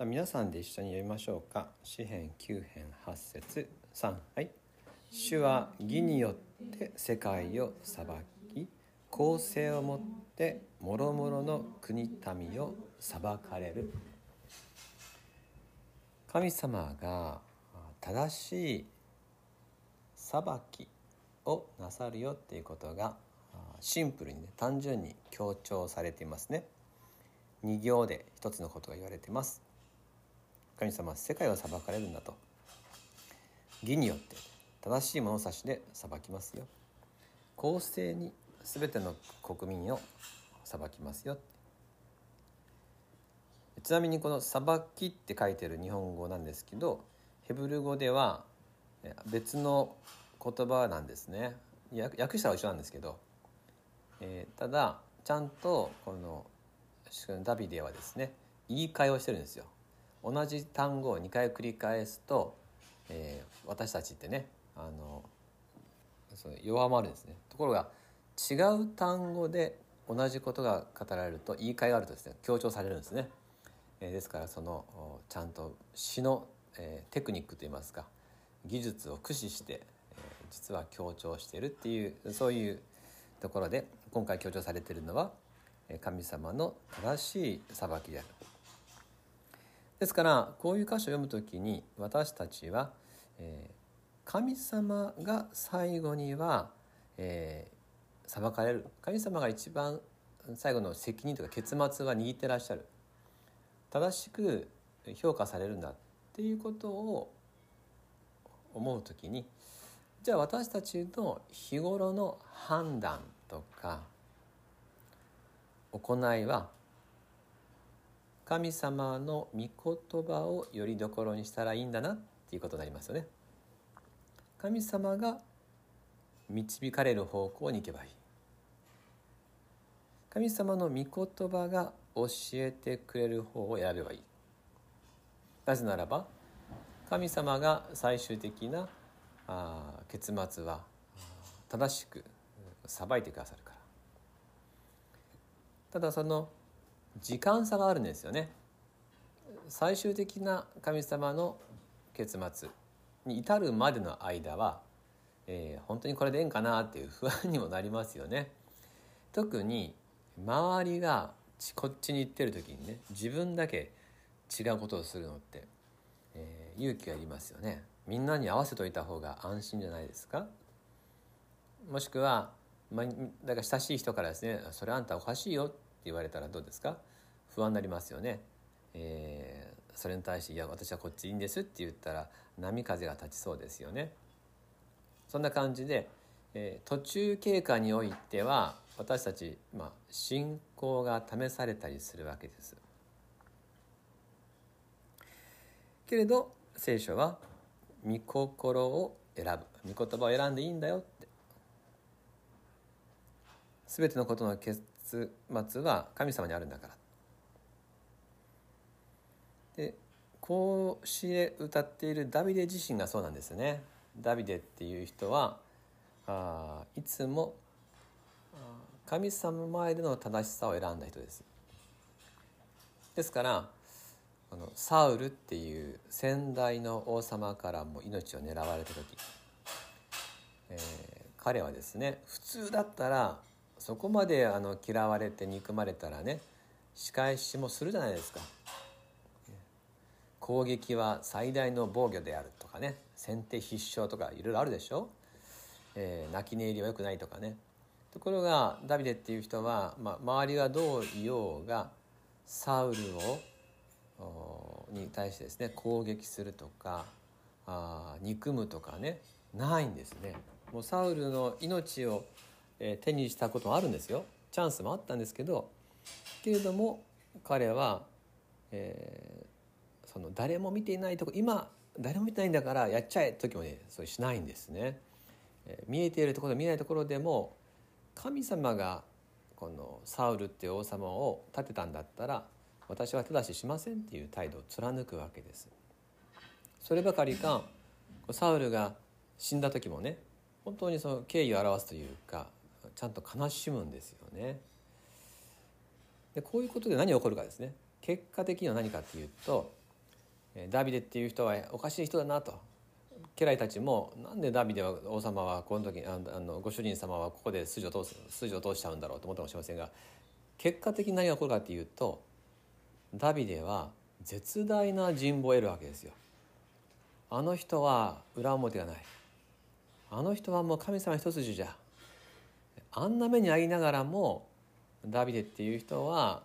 じゃあ皆さんで一緒に読みましょうか。詩編9編8節。3はい。主は義によって世界を裁き公正をもって諸々の国民を裁かれる。神様が正しい裁きをなさるよっていうことがシンプルにね単純に強調されていますね。2行で一つのことが言われています。神様は世界を裁かれるんだと。義によって正しい物差しで裁きますよ。公正に全ての国民を裁きますよ。ちなみにこの「裁き」って書いてる日本語なんですけどヘブル語では別の言葉なんですね。訳したら一緒なんですけど、えー、ただちゃんとこのダビデはですね言い換えをしてるんですよ。同じ単語を2回繰り返すと、えー、私たちってねあのその弱まるんですね。ところが違う単語で同じことが語られると言い換えがあるとですね強調されるんですね、えー、ですからそのちゃんと詩の、えー、テクニックといいますか技術を駆使して、えー、実は強調しているっていうそういうところで今回強調されているのは神様の正しい裁きである。ですからこういう箇所を読む時に私たちは、えー、神様が最後には、えー、裁かれる。神様が一番最後の責任とか結末は握ってらっしゃる。正しく評価されるんだっていうことを思う時にじゃあ私たちの日頃の判断とか行いは神様の御言葉をよりどころにしたらいいんだなっていうことになりますよね。神様が導かれる方向に行けばいい。神様の御言葉が教えてくれる方を選べばいい。なぜならば神様が最終的なあ結末は正しく裁いてくださるからただその時間差があるんですよね。最終的な神様の結末に至るまでの間は、えー、本当にこれでええんかなっていう不安にもなりますよね。特に周りがこっちに行ってる時にね自分だけ違うことをするのって、えー、勇気がいりますよね。みんなに合わせといた方が安心じゃないですか。もしくは、まあ、だから親しい人からですね「それあんたおかしいよ」って言われたらどうですか？不安になりますよね。えー、それに対して「いや私はこっちいいんです」って言ったら波風が立ちそうですよね。そんな感じで、えー、途中経過においては私たち、まあ、信仰が試されたりするわけです。けれど聖書は御心を選ぶ御言葉を選んでいいんだよって全てのことの結末は神様にあるんだから。でこうし歌っているダビデ自身がそうなんですね。ダビデっていう人はあいつも神様前での正しさを選んだ人です。ですからこのサウルっていう先代の王様からも命を狙われた時、えー、彼はですね普通だったらそこまであの嫌われて憎まれたらね仕返しもするじゃないですか。攻撃は最大の防御であるとかね先手必勝とかいろいろあるでしょ、えー、泣き寝入りはよくないとかね。ところがダビデっていう人は、まあ、周りがどう言おうがサウルをに対してですね攻撃するとかあ憎むとかねないんですね。もうサウルの命を、え、手にしたこともあるんですよ。チャンスもあったんですけどけれども彼は、えー、その誰も見ていないとこ今誰も見てないんだからやっちゃえ時もねそれしないんですね、えー、見えているところ見えないところでも神様がこのサウルっていう王様を立てたんだったら私は手出ししませんっていう態度を貫くわけです。そればかりかサウルが死んだ時もね本当にその敬意を表すというかちゃんと悲しむんですよね。でこういうことで何が起こるかですね。結果的には何かっていうとダビデっていう人はおかしい人だなと。家来たちもなんでダビデは王様はこの時あのご主人様はここで筋を通す筋を通しちゃうんだろうと思ったかもしれませんが結果的に何が起こるかっていうとダビデは絶大な人望を得るわけですよ。あの人は裏表がない。あの人はもう神様一筋じゃ。あんな目に遭いながらもダビデっていう人は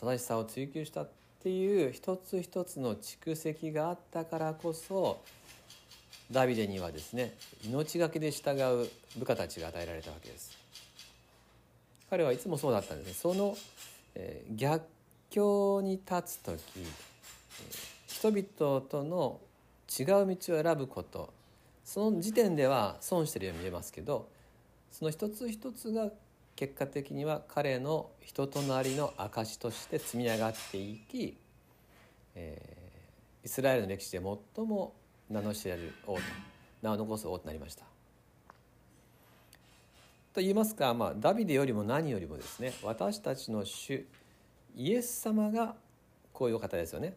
正しさを追求したっていう一つ一つの蓄積があったからこそダビデにはですね命がけで従う部下たちが与えられたわけです。彼はいつもそうだったんですね。その、えー、逆境に立つ時、えー、人々との違う道を選ぶこと。その時点では損してるように見えますけどその一つ一つが結果的には彼の人となりの証として積み上がっていき、えー、イスラエルの歴史で最も名の知られる王と名を残す王となりました。と言いますか、まあ、ダビデよりも何よりもですね私たちの主イエス様がこういうお方ですよね。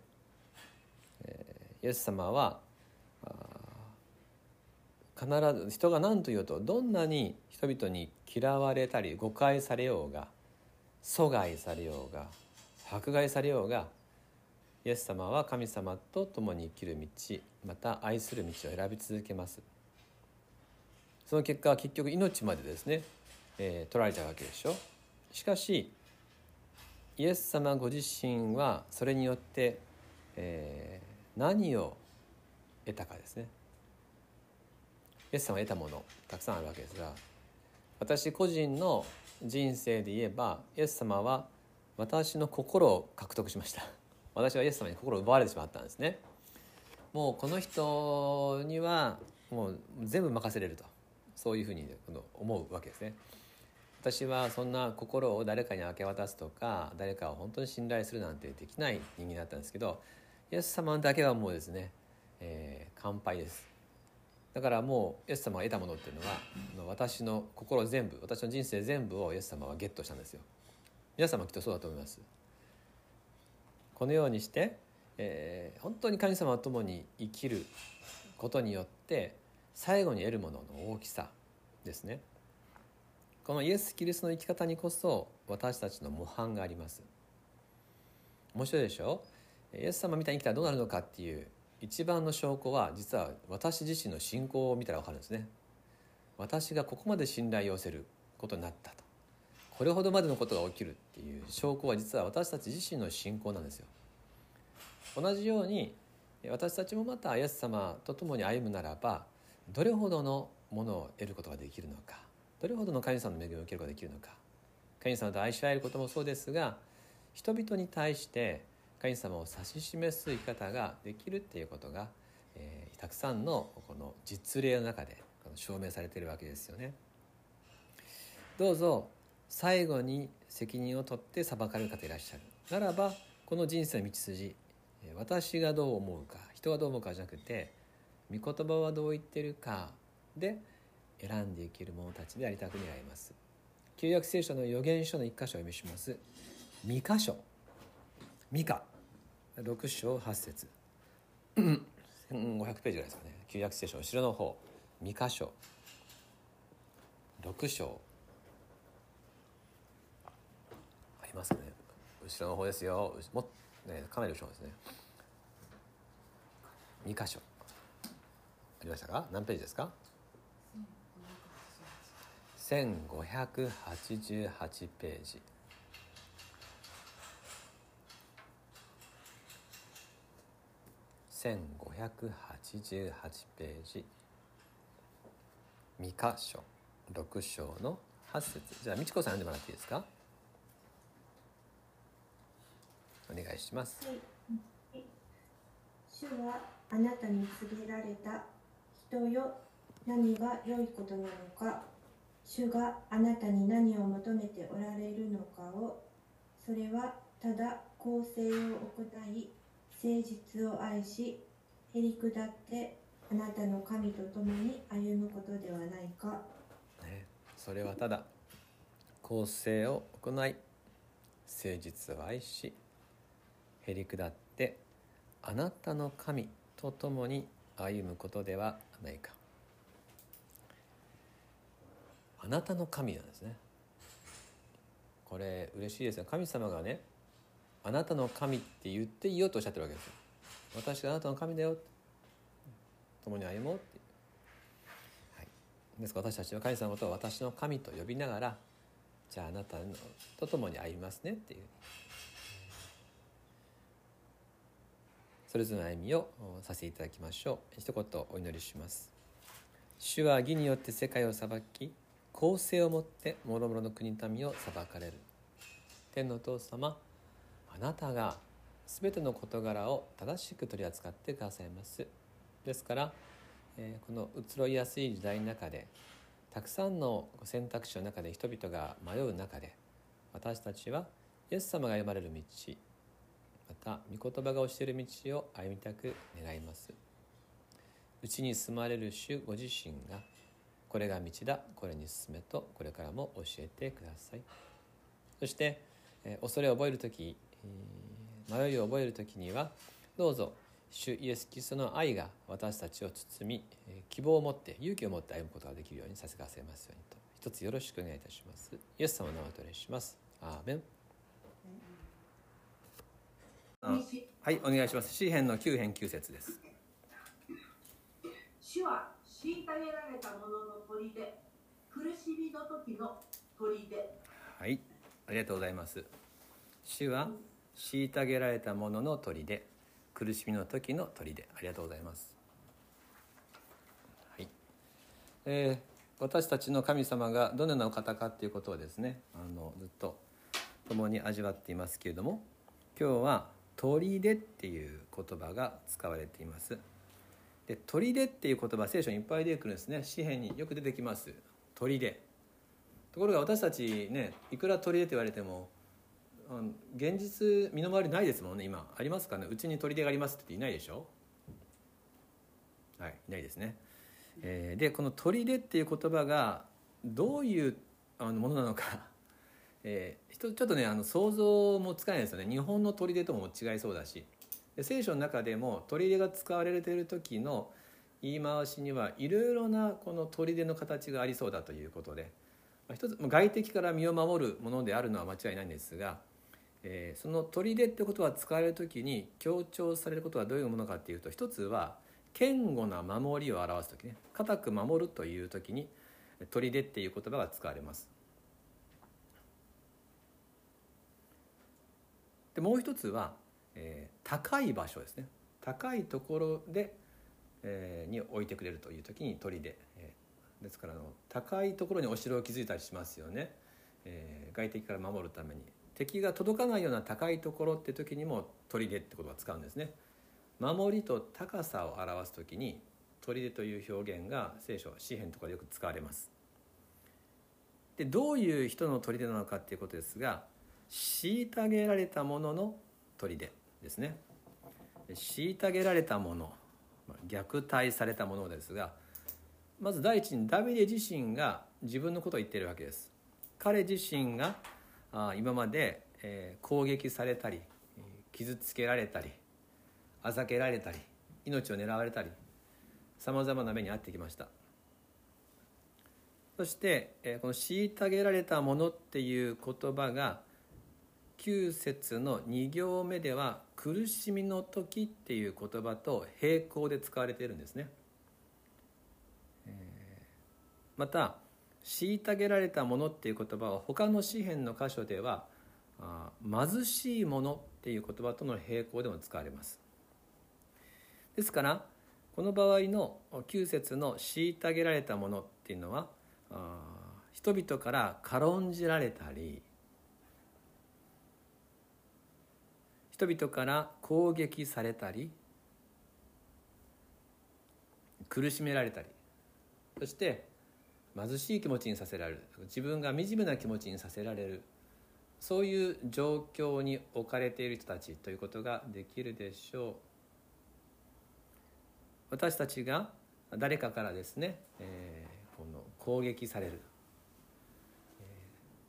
えー、イエス様は必ず人が何と言うとどんなに人々に嫌われたり誤解されようが阻害されようが迫害されようがイエス様は神様と共に生きる道また愛する道を選び続けます。その結果結局命までですね、えー、取られちゃうわけでしょ。しかしイエス様ご自身はそれによって、えー、何を得たかですね。イエス様が得たものたくさんあるわけですが私個人の人生で言えばイエス様は私の心を獲得しました。私はイエス様に心を奪われてしまったんですね。もうこの人にはもう全部任せれると。そういうふうに思うわけですね。私はそんな心を誰かに明け渡すとか誰かを本当に信頼するなんてできない人間だったんですけどイエス様だけはもうですね、えー、乾杯です。だからもうイエス様が得たものっていうのは私の心全部私の人生全部をイエス様はゲットしたんですよ。皆様きっとそうだと思います。このようにして、えー、本当に神様と共に生きることによって最後に得るものの大きさですね。このイエス・キリストの生き方にこそ私たちの模範があります。面白いでしょ？イエス様みたいに生きたらどうなるのかっていう一番の証拠は実は私自身の信仰を見たら分かるんですね。私がここまで信頼を寄せることになったと。これほどまでのことが起きるっていう証拠は実は私たち自身の信仰なんですよ。同じように私たちもまたイエス様と共に歩むならばどれほどのものを得ることができるのかどれほどの神様の恵みを受けることができるのか。神様と愛し合えることもそうですが人々に対して神様を指し示す生き方ができるっていうことが、えー、たくさんのこの実例の中で証明されてるわけですよね。どうぞ最後に責任を取って裁かれる方いらっしゃる。ならばこの人生の道筋私がどう思うか人がどう思うかじゃなくて御言葉はどう言ってるかで選んで生きる者たちでありたく願います。旧約聖書の預言書の1箇所を読みします。2箇所。ミカ6章8節。1500ページぐらいですかね。旧約聖書後ろの方。2箇所。6章。ありますかね。後ろの方ですよ。も、ね、かなり後ろですね。2箇所。ありましたか？何ページですか？1588ページ。1588ページ。2箇所6章の8節。じゃあ美智子さん読んでもらっていいですか？お願いします。はい、主はあなたに告げられた人よ。何が良いことなのか。主があなたに何を求めておられるのかを。それはただ公正を行い誠実を愛しへりくだってあなたの神と共に歩むことではないか、ね、それはただ公正を行い誠実を愛しへり下ってあなたの神と共に歩むことではないか。あなたの神なんですね。これ嬉しいですね。神様がねあなたの神って言っていいよとおっしゃってるわけですよ私があなたの神だよ共に歩もうってはい、ですから私たちは神様と私の神と呼びながらじゃああなたと共に歩みますねっていう。それぞれの歩みをさせてい。ただきましょう一言お祈りします主は義によって世界を裁き公正をもって諸々の国民を裁かれる。天のお父様あなたが全ての事柄を正しく取り扱ってくださいます。ですから、えー、この移ろいやすい時代の中でたくさんの選択肢の中で人々が迷う中で私たちはイエス様が歩まれる道また御言葉が教える道を歩みたく願います。うちに住まれる主ご自身がこれが道だこれに進めとこれからも教えてください。そして、え、恐れを覚える時迷いを覚える時にはどうぞ主イエス・キリストの愛が私たちを包み希望を持って勇気を持って歩むことができるようにさせてくださいますようにと。一つよろしくお願いいたします。イエス様の名をお礼します。アーメン。はいお願いします。詩編の9編9節です。主は虐げられた者の砦苦しみの時の砦。はいありがとうございます。主は虐げられた者の砦。苦しみの時の砦。ありがとうございます、はい。えー、私たちの神様がどのようなお方かっていうことをですねあのずっと共に味わっていますけれども今日は「砦」っていう言葉が使われています。で砦っていう言葉聖書にいっぱい出てくるんですね。詩篇によく出てきます。砦。ところが私たちねいくら砦って言われても現実身の回りないですもんね今。ありますかね。うちに砦がありますってっていないでしょ？はいいないですね、えー、でこの砦っていう言葉がどういうあのものなのか、えー、ちょっとねあの想像もつかないですよね。日本の砦とも違いそうだし。聖書の中でも砦が使われている時の言い回しにはいろいろなこの砦の形がありそうだということで。一つ外敵から身を守るものであるのは間違いないんですがえー、その砦ってことは使われる時に強調されることはどういうものかっていうと一つは堅固な守りを表す時ね。固く守るという時に砦っていう言葉が使われます。でもう一つは、えー、高い場所ですね。高いところで、えー、に置いてくれるという時に砦、えー、ですからの高いところにお城を築いたりしますよね、えー、外敵から守るために。敵が届かないような高いところって時にも砦って言葉使うんですね。守りと高さを表す時に砦という表現が聖書詩篇とかでよく使われます。でどういう人の砦なのかっていうことですが虐げられたものの砦ですね。虐げられたもの虐待されたものですがまず第一にダビデ自身が自分のことを言ってるわけです。彼自身があ今まで、え、攻撃されたり傷つけられたりあざけられたり命を狙われたりさまざまな目に遭ってきましたそして、え、この「虐げられたもの」っていう言葉が9節の2行目では「苦しみの時」っていう言葉と並行で使われているんですね。また虐げられたものっていう言葉は他の詩篇の箇所では貧しいものっていう言葉との並行でも使われます。ですからこの場合の9節の虐げられたものっていうのは人々から軽んじられたり人々から攻撃されたり苦しめられたりそして貧しい気持ちにさせられる。自分が惨めな気持ちにさせられる。そういう状況に置かれている人たちということができるでしょう。私たちが誰かからですね、えー、この攻撃される、え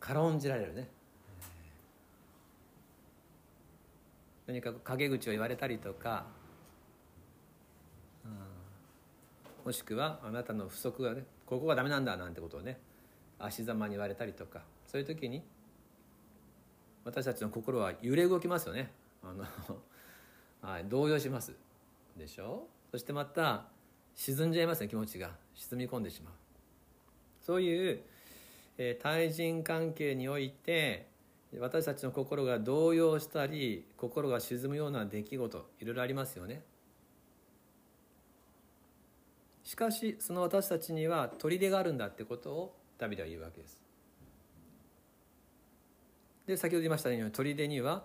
ー、軽んじられるね、えー、何か陰口を言われたりとかもしくはあなたの不足がねここがダメなんだなんてことをね足ざまに言われたりとかそういう時に私たちの心は揺れ動きますよね。あの、はい、動揺します。でしょ？そしてまた沈んじゃいますね気持ちが。沈み込んでしまう。そういう、えー、対人関係において私たちの心が動揺したり心が沈むような出来事いろいろありますよね。しかしその私たちには砦があるんだってことをダビデは言うわけです。で先ほど言いましたように砦には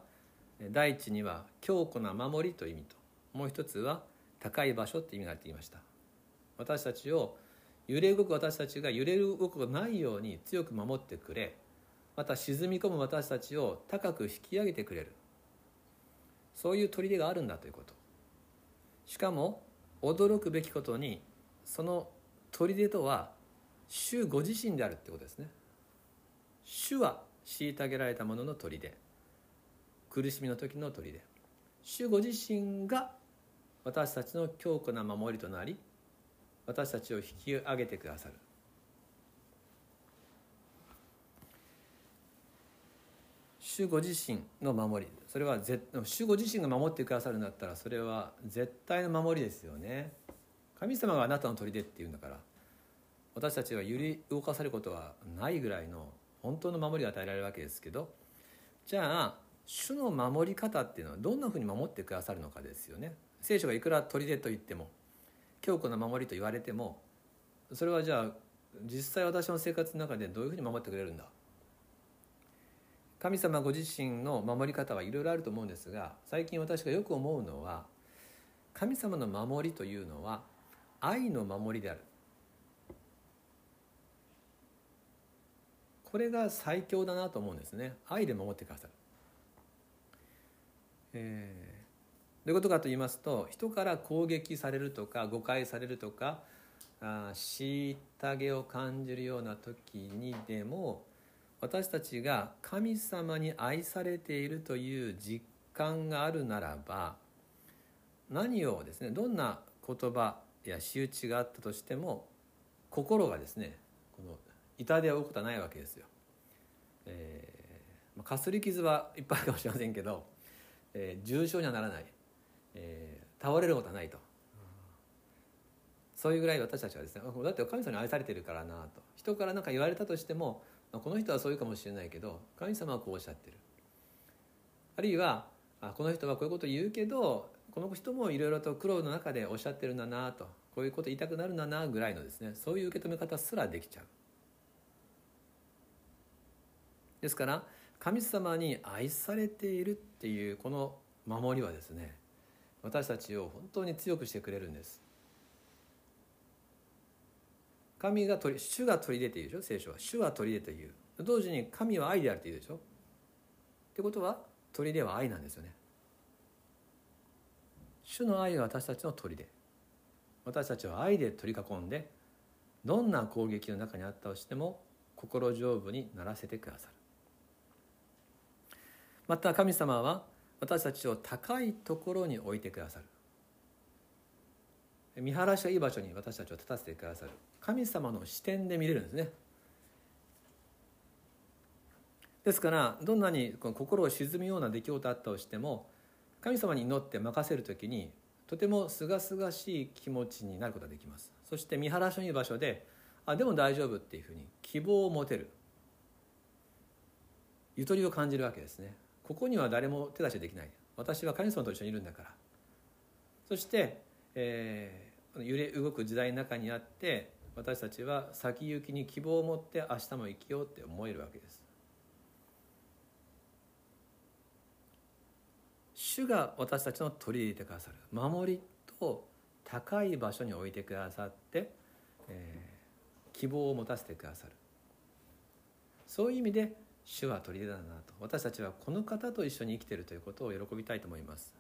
第一には強固な守りという意味と。もう一つは高い場所って意味があって言いました。私たちを揺れ動く私たちが揺れ動くことないように強く守ってくれ。また沈み込む私たちを高く引き上げてくれる。そういう砦があるんだということ。しかも驚くべきことにその砦とは主ご自身であるってことですね。主は虐げられたものの砦。苦しみの時の砦。主ご自身が私たちの強固な守りとなり私たちを引き上げてくださる。主ご自身の守り。それは主ご自身が守ってくださるんだったらそれは絶対の守りですよね。神様があなたの砦っていうんだから私たちは揺り動かされることはないぐらいの本当の守りが与えられるわけですけどじゃあ主の守り方っていうのはどんなふうに守ってくださるのかですよね。聖書がいくら砦と言っても強固な守りと言われてもそれはじゃあ実際私の生活の中でどういうふうに守ってくれるんだ。神様ご自身の守り方はいろいろあると思うんですが最近私がよく思うのは神様の守りというのは愛の守りである。これが最強だなと思うんですね。愛で守ってくださる、えー、どういうことかと言いますと人から攻撃されるとか誤解されるとかあ虐げを感じるような時にでも私たちが神様に愛されているという実感があるならば何をですねどんな言葉や仕打ちがあったとしても心がですねこの痛手を負うことはないわけですよ。えー、かすり傷はいっぱいあるかもしれませんけど、えー、重症にはならない、えー、倒れることはないと。そういうぐらい私たちはですねだって神様に愛されてるからなと人から何か言われたとしてもこの人はそういうかもしれないけど神様はこうおっしゃってるあるいはあこの人はこういうことを言うけどこの人もいろいろと苦労の中でおっしゃってるんだなとこういうこと言いたくなるんだなぐらいのですねそういう受け止め方すらできちゃう。ですから神様に愛されているっていうこの守りはですね私たちを本当に強くしてくれるんです。神が取り主が取り出ているでしょ聖書は。主は取り出ている。同時に神は愛であるというでしょ。ってことは取り出は愛なんですよね。主の愛が私たちの砦。私たちは愛で取り囲んでどんな攻撃の中にあったとしても心丈夫にならせてくださる。また神様は私たちを高いところに置いてくださる。見晴らしがいい場所に私たちを立たせてくださる。神様の視点で見れるんですね。ですからどんなに心を沈むような出来事あったとしても神様に祈って任せる時にとてもすがすがしい気持ちになることができます。そして見晴らしのいい場所であでも大丈夫っていうふうに希望を持てる。ゆとりを感じるわけですね。ここには誰も手出しできない。私は神様と一緒にいるんだから。そして、えー、揺れ動く時代の中にあって私たちは先行きに希望を持って明日も生きようって思えるわけです。主が私たちの取り入れてくださる。守りと高い場所に置いてくださって、えー、希望を持たせてくださる。そういう意味で主は取り入れだなと。私たちはこの方と一緒に生きているということを喜びたいと思います。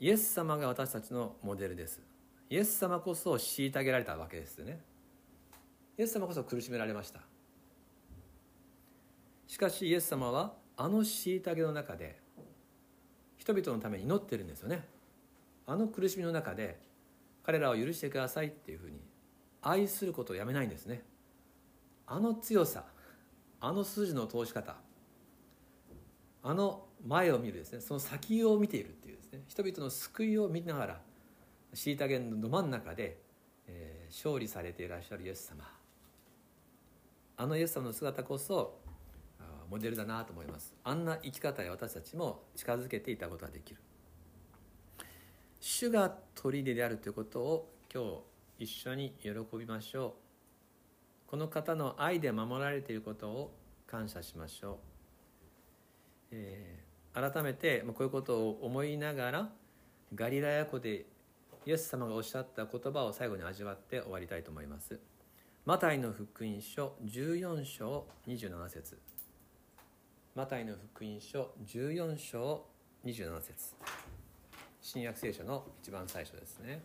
イエス様が私たちのモデルです。イエス様こそ虐げられたわけですね。イエス様こそ苦しめられました。しかしイエス様はあの虐げの中で人々のために祈ってるんですよね。あの苦しみの中で彼らを許してくださいっていうふうに愛することをやめないんですね。あの強さあの筋の通し方あの前を見るですねその先を見ているっていうですね人々の救いを見ながら虐げのど真ん中で、えー、勝利されていらっしゃるイエス様。あのイエス様の姿こそモデルだなと思います。あんな生き方へ私たちも近づけていたことができる。主が砦であるということを今日一緒に喜びましょう。この方の愛で守られていることを感謝しましょう、えー、改めてこういうことを思いながらガリラヤ湖でイエス様がおっしゃった言葉を最後に味わって終わりたいと思います。マタイの福音書14章27節。マタイの福音書14章27節。新約聖書の一番最初ですね。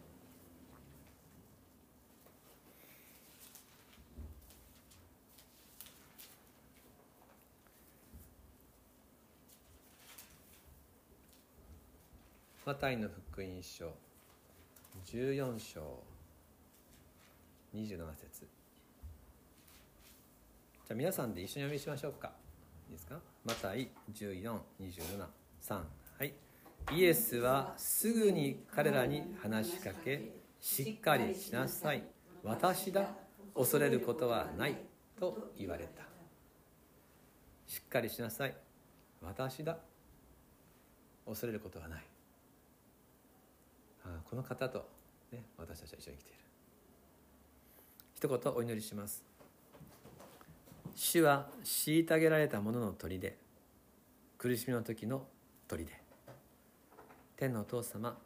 マタイの福音書14章27節。じゃあ皆さんで一緒に読みしましょうか。いいですか？マタイ1427 3はい。イエスはすぐに彼らに話しかけしっかりしなさい。私だ恐れることはないと言われた。しっかりしなさい。私だ恐れることはない。あこの方と、ね、私たちは一緒に来ている。一言お祈りします。主は虐げられた者の砦苦しみの時の砦。天のお父様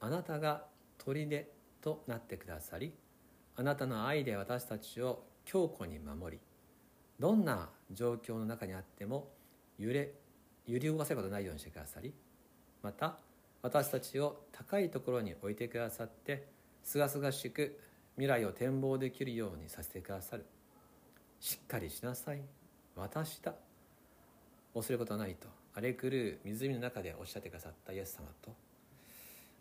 あなたが砦となってくださりあなたの愛で私たちを強固に守りどんな状況の中にあっても揺れ揺り動かせることないようにしてくださりまた私たちを高いところに置いてくださってすがすがしく未来を展望できるようにさせてくださる。しっかりしなさい。私だ恐れることはないと。荒れ狂う湖の中でおっしゃってくださったイエス様と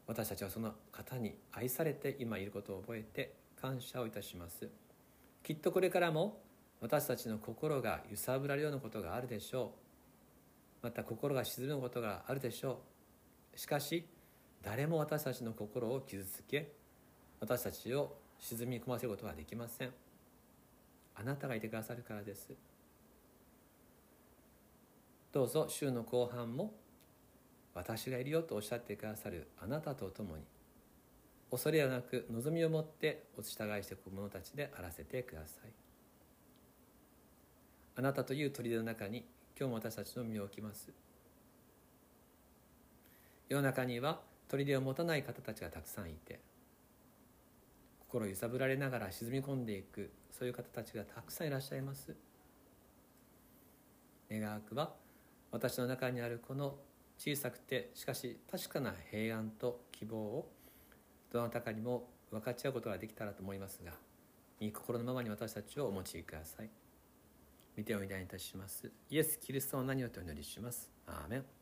私たちはその方に愛されて今いることを覚えて感謝をいたします。きっとこれからも私たちの心が揺さぶられるようなことがあるでしょう。また心が沈むことがあるでしょう。しかし誰も私たちの心を傷つけ私たちを沈み込ませることはできません。あなたがいてくださるからです。どうぞ週の後半も私がいるよとおっしゃってくださるあなたと共に恐れはなく望みを持ってお従いしていく者たちであらせてください。あなたという砦の中に今日も私たちの身を置きます。世の中には砦を持たない方たちがたくさんいて心揺さぶられながら沈み込んでいくそういう方たちがたくさんいらっしゃいます。願わくは私の中にあるこの小さくてしかし確かな平安と希望をどなたかにも分かち合うことができたらと思いますが御心のままに私たちをお持ちください。見ておいでいたします。イエス・キリストの名によってお祈りします。アーメン。